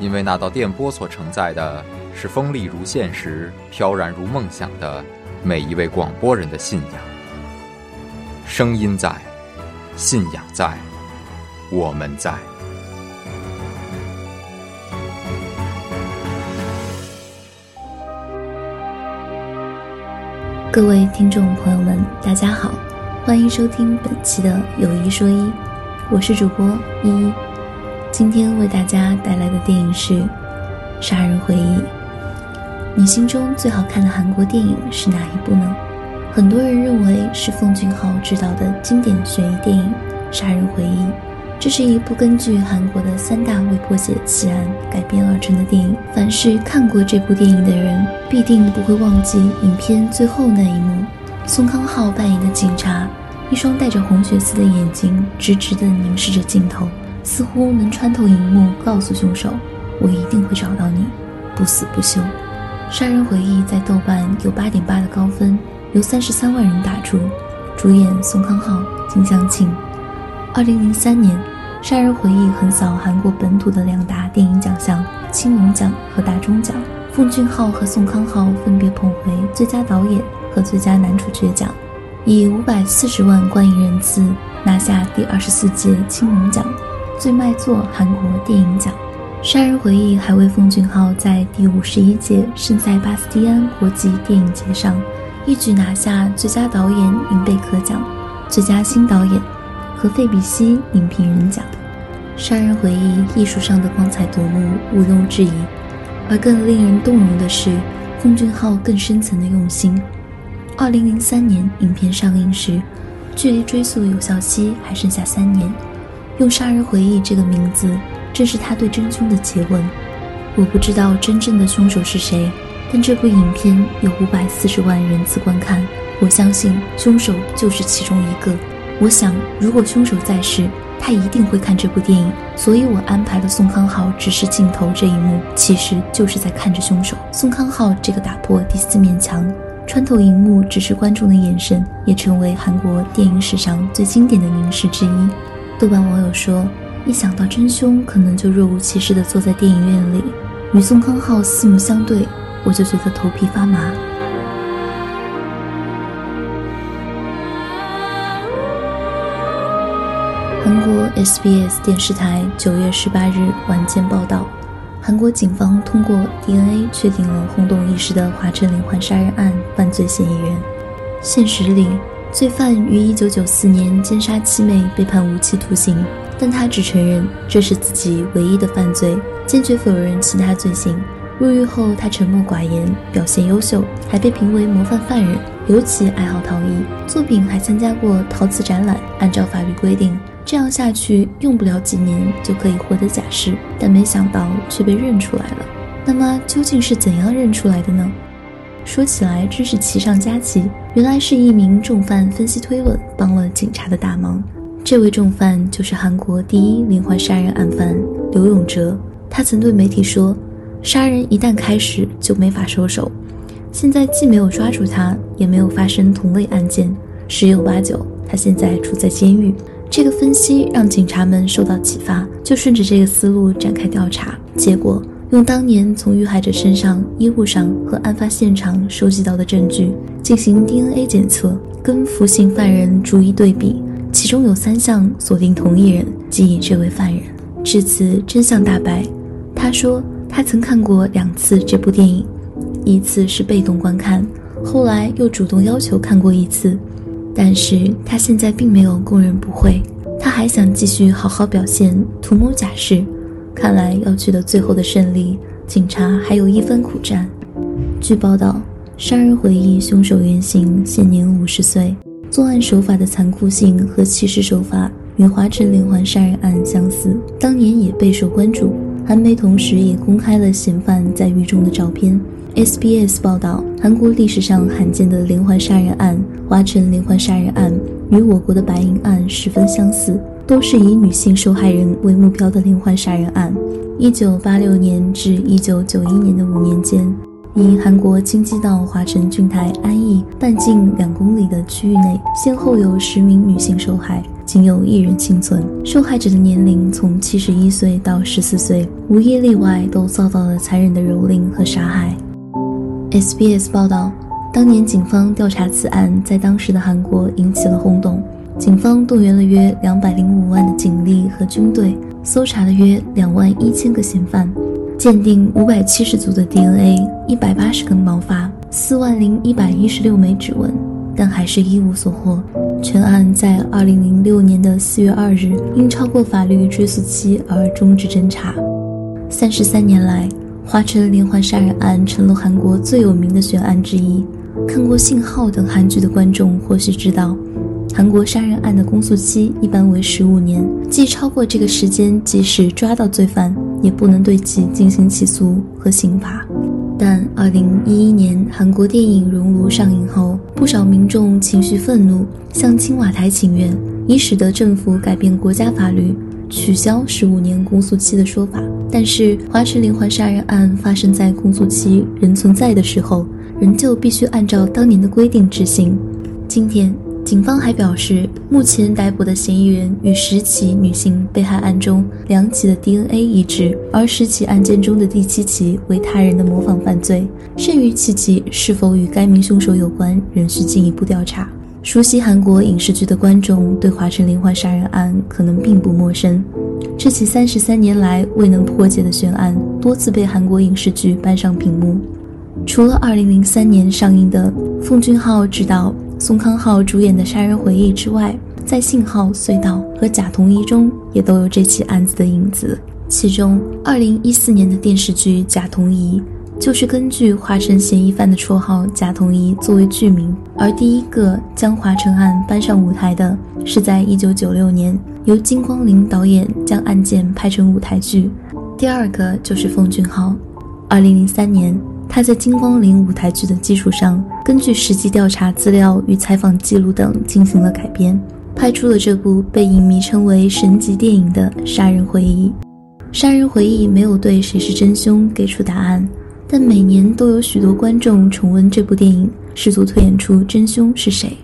因为那道电波所承载的是锋利如现实、飘然如梦想的每一位广播人的信仰。声音在，信仰在，我们在。各位听众朋友们，大家好，欢迎收听本期的《有一说一》，我是主播依依。今天为大家带来的电影是《杀人回忆》。你心中最好看的韩国电影是哪一部呢？很多人认为是奉俊昊执导的经典悬疑电影《杀人回忆》。这是一部根据韩国的三大未破解奇案改编而成的电影。凡是看过这部电影的人，必定不会忘记影片最后那一幕：宋康昊扮演的警察，一双带着红血丝的眼睛直直地凝视着镜头，似乎能穿透荧幕，告诉凶手：“我一定会找到你，不死不休。”《杀人回忆》在豆瓣有八点八的高分，由三十三万人打出，主演宋康昊、金相庆。二零零三年，《杀人回忆》横扫韩国本土的两大电影奖项青龙奖和大钟奖，奉俊昊和宋康昊分别捧回最佳导演和最佳男主角奖，以五百四十万观影人次拿下第二十四届青龙奖最卖座韩国电影奖。《杀人回忆》还为奉俊昊在第五十一届圣塞巴斯蒂安国际电影节上一举拿下最佳导演银贝壳奖、最佳新导演。和费比西影评人奖，《杀人回忆》艺术上的光彩夺目毋庸置疑，而更令人动容的是奉俊昊更深层的用心。二零零三年影片上映时，距离追溯有效期还剩下三年，用《杀人回忆》这个名字，正是他对真凶的诘问。我不知道真正的凶手是谁，但这部影片有五百四十万人次观看，我相信凶手就是其中一个。我想，如果凶手在世，他一定会看这部电影，所以我安排了宋康昊直视镜头这一幕，其实就是在看着凶手。宋康昊这个打破第四面墙、穿透荧幕直视观众的眼神，也成为韩国电影史上最经典的凝视之一。豆瓣网友说：“一想到真凶可能就若无其事地坐在电影院里，与宋康昊四目相对，我就觉得头皮发麻。”韩国 SBS 电视台九月十八日晚间报道，韩国警方通过 DNA 确定了轰动一时的华城连环杀人案犯罪嫌疑人。现实里，罪犯于一九九四年奸杀七妹被判无期徒刑，但他只承认这是自己唯一的犯罪，坚决否认其他罪行。入狱后，他沉默寡言，表现优秀，还被评为模范犯人，尤其爱好陶艺，作品还参加过陶瓷展览。按照法律规定。这样下去，用不了几年就可以获得假释，但没想到却被认出来了。那么究竟是怎样认出来的呢？说起来真是奇上加奇，原来是一名重犯分析推论，帮了警察的大忙。这位重犯就是韩国第一连环杀人案犯刘永哲。他曾对媒体说：“杀人一旦开始就没法收手。现在既没有抓住他，也没有发生同类案件，十有八九他现在处在监狱。”这个分析让警察们受到启发，就顺着这个思路展开调查。结果用当年从遇害者身上、衣物上和案发现场收集到的证据进行 DNA 检测，跟服刑犯人逐一对比，其中有三项锁定同一人，即这位犯人。至此真相大白。他说他曾看过两次这部电影，一次是被动观看，后来又主动要求看过一次。但是他现在并没有供认不讳，他还想继续好好表现，图谋假释。看来要取得最后的胜利，警察还有一番苦战。据报道，杀人回忆凶手原型现年五十岁，作案手法的残酷性和起始手法与华晨连环杀人案相似，当年也备受关注。韩媒同时也公开了嫌犯在狱中的照片。SBS 报道，韩国历史上罕见的连环杀人案——华晨连环杀人案，与我国的白银案十分相似，都是以女性受害人为目标的连环杀人案。一九八六年至一九九一年的五年间，以韩国京畿道华城郡台安义半径两公里的区域内，先后有十名女性受害，仅有一人幸存。受害者的年龄从七十一岁到十四岁，无一例外都遭到了残忍的蹂躏和杀害。SBS 报道，当年警方调查此案，在当时的韩国引起了轰动。警方动员了约两百零五万的警力和军队，搜查了约两万一千个嫌犯，鉴定五百七十组的 DNA，一百八十根毛发，四万零一百一十六枚指纹，但还是一无所获。全案在二零零六年的四月二日，因超过法律追诉期而终止侦查。三十三年来。华城连环杀人案成了韩国最有名的悬案之一。看过《信号》等韩剧的观众或许知道，韩国杀人案的公诉期一般为十五年，即超过这个时间，即使抓到罪犯，也不能对其进行起诉和刑罚。但二零一一年韩国电影《熔炉》上映后，不少民众情绪愤怒，向青瓦台请愿，以使得政府改变国家法律。取消十五年公诉期的说法，但是华池连环杀人案发生在公诉期仍存在的时候，仍旧必须按照当年的规定执行。今天，警方还表示，目前逮捕的嫌疑人与十起女性被害案中两起的 DNA 一致，而十起案件中的第七起为他人的模仿犯罪，剩余七起是否与该名凶手有关，仍需进一步调查。熟悉韩国影视剧的观众对华城连环杀人案可能并不陌生。这起三十三年来未能破解的悬案，多次被韩国影视剧搬上屏幕。除了2003年上映的奉俊昊执导、宋康昊主演的《杀人回忆》之外，在《信号》《隧道》和《假同一》中也都有这起案子的影子。其中，2014年的电视剧《假同一》。就是根据华晨嫌疑犯的绰号贾同一作为剧名，而第一个将华城案搬上舞台的是在1996年由金光林导演将案件拍成舞台剧，第二个就是奉俊昊。2003年，他在金光临舞台剧的基础上，根据实际调查资料与采访记录等进行了改编，拍出了这部被影迷称为神级电影的《杀人回忆》。《杀人回忆》没有对谁是真凶给出答案。但每年都有许多观众重温这部电影，试图推演出真凶是谁。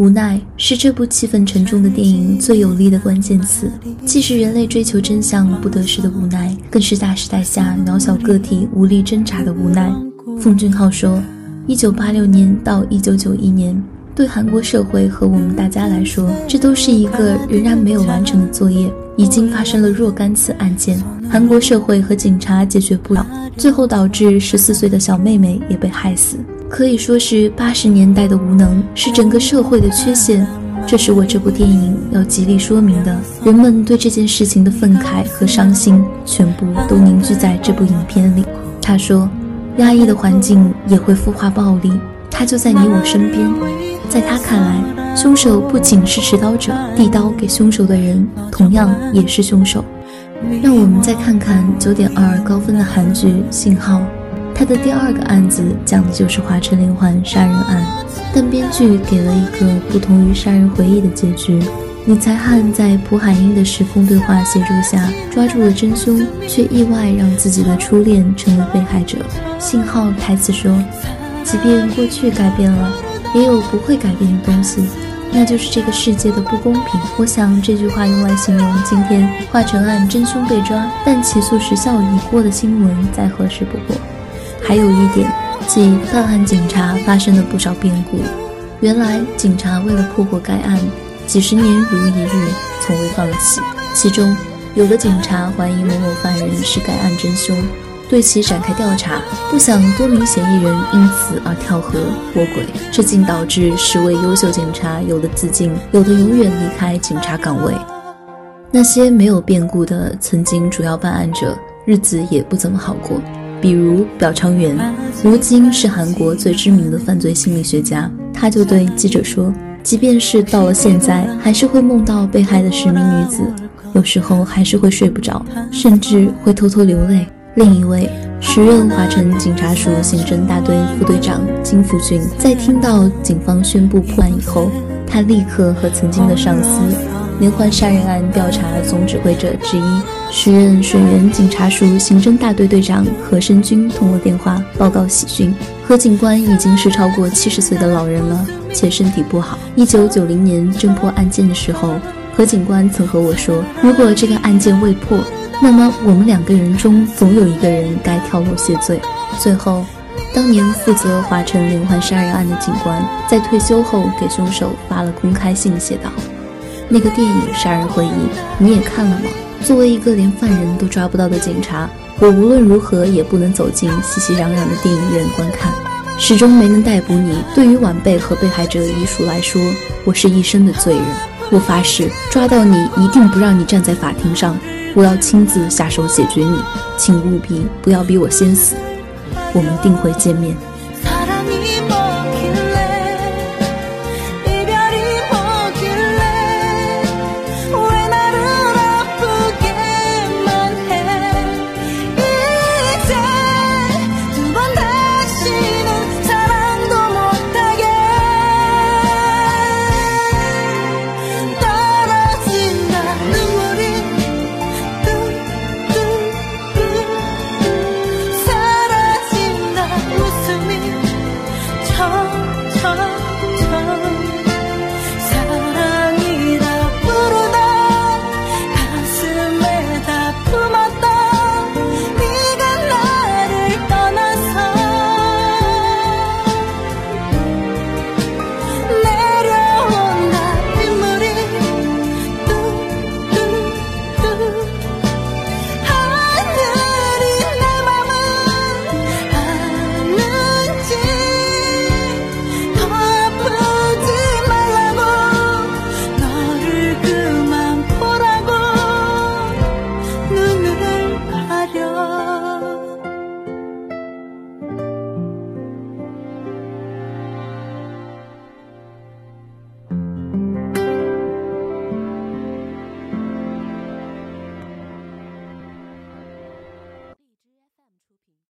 无奈是这部气氛沉重的电影最有力的关键词，既是人类追求真相不得时的无奈，更是大时代下渺小个体无力挣扎的无奈。奉俊昊说：“一九八六年到一九九一年，对韩国社会和我们大家来说，这都是一个仍然没有完成的作业。已经发生了若干次案件。”韩国社会和警察解决不了，最后导致十四岁的小妹妹也被害死，可以说是八十年代的无能，是整个社会的缺陷。这是我这部电影要极力说明的。人们对这件事情的愤慨和伤心，全部都凝聚在这部影片里。他说：“压抑的环境也会孵化暴力，它就在你我身边。”在他看来，凶手不仅是持刀者，递刀给凶手的人同样也是凶手。让我们再看看九点二高分的韩剧《信号》，他的第二个案子讲的就是华城连环杀人案，但编剧给了一个不同于《杀人回忆》的结局。李才汉在朴海英的时空对话协助下抓住了真凶，却意外让自己的初恋成为被害者。信号台词说：“即便过去改变了，也有不会改变的东西。”那就是这个世界的不公平。我想这句话用来形容今天华城案真凶被抓，但起诉时效已过的新闻再合适不过。还有一点，即办案警察发生了不少变故。原来警察为了破获该案，几十年如一日，从未放弃。其中，有的警察怀疑某某犯人是该案真凶，对其展开调查，不想多名嫌疑人因此而跳河脱轨，这竟导致十位优秀警察有的自尽，有的永远离开警察岗位。那些没有变故的曾经主要办案者，日子也不怎么好过。比如表昌元，如今是韩国最知名的犯罪心理学家，他就对记者说：“即便是到了现在，还是会梦到被害的十名女子，有时候还是会睡不着，甚至会偷偷流泪。”另一位时任华城警察署刑侦大队副队长金福俊，在听到警方宣布破案以后，他立刻和曾经的上司、连环杀人案调查总指挥者之一、时任水源警察署刑侦大队队长何生军通过电话，报告喜讯：何警官已经是超过七十岁的老人了，且身体不好。一九九零年侦破案件的时候，何警官曾和我说，如果这个案件未破，那么，我们两个人中总有一个人该跳楼谢罪。最后，当年负责华城连环杀人案的警官在退休后给凶手发了公开信，写道：“那个电影《杀人回忆》你也看了吗？作为一个连犯人都抓不到的警察，我无论如何也不能走进熙熙攘攘的电影院观看。始终没能逮捕你，对于晚辈和被害者的遗属来说，我是一生的罪人。我发誓，抓到你一定不让你站在法庭上。”我要亲自下手解决你，请务必不要比我先死，我们定会见面。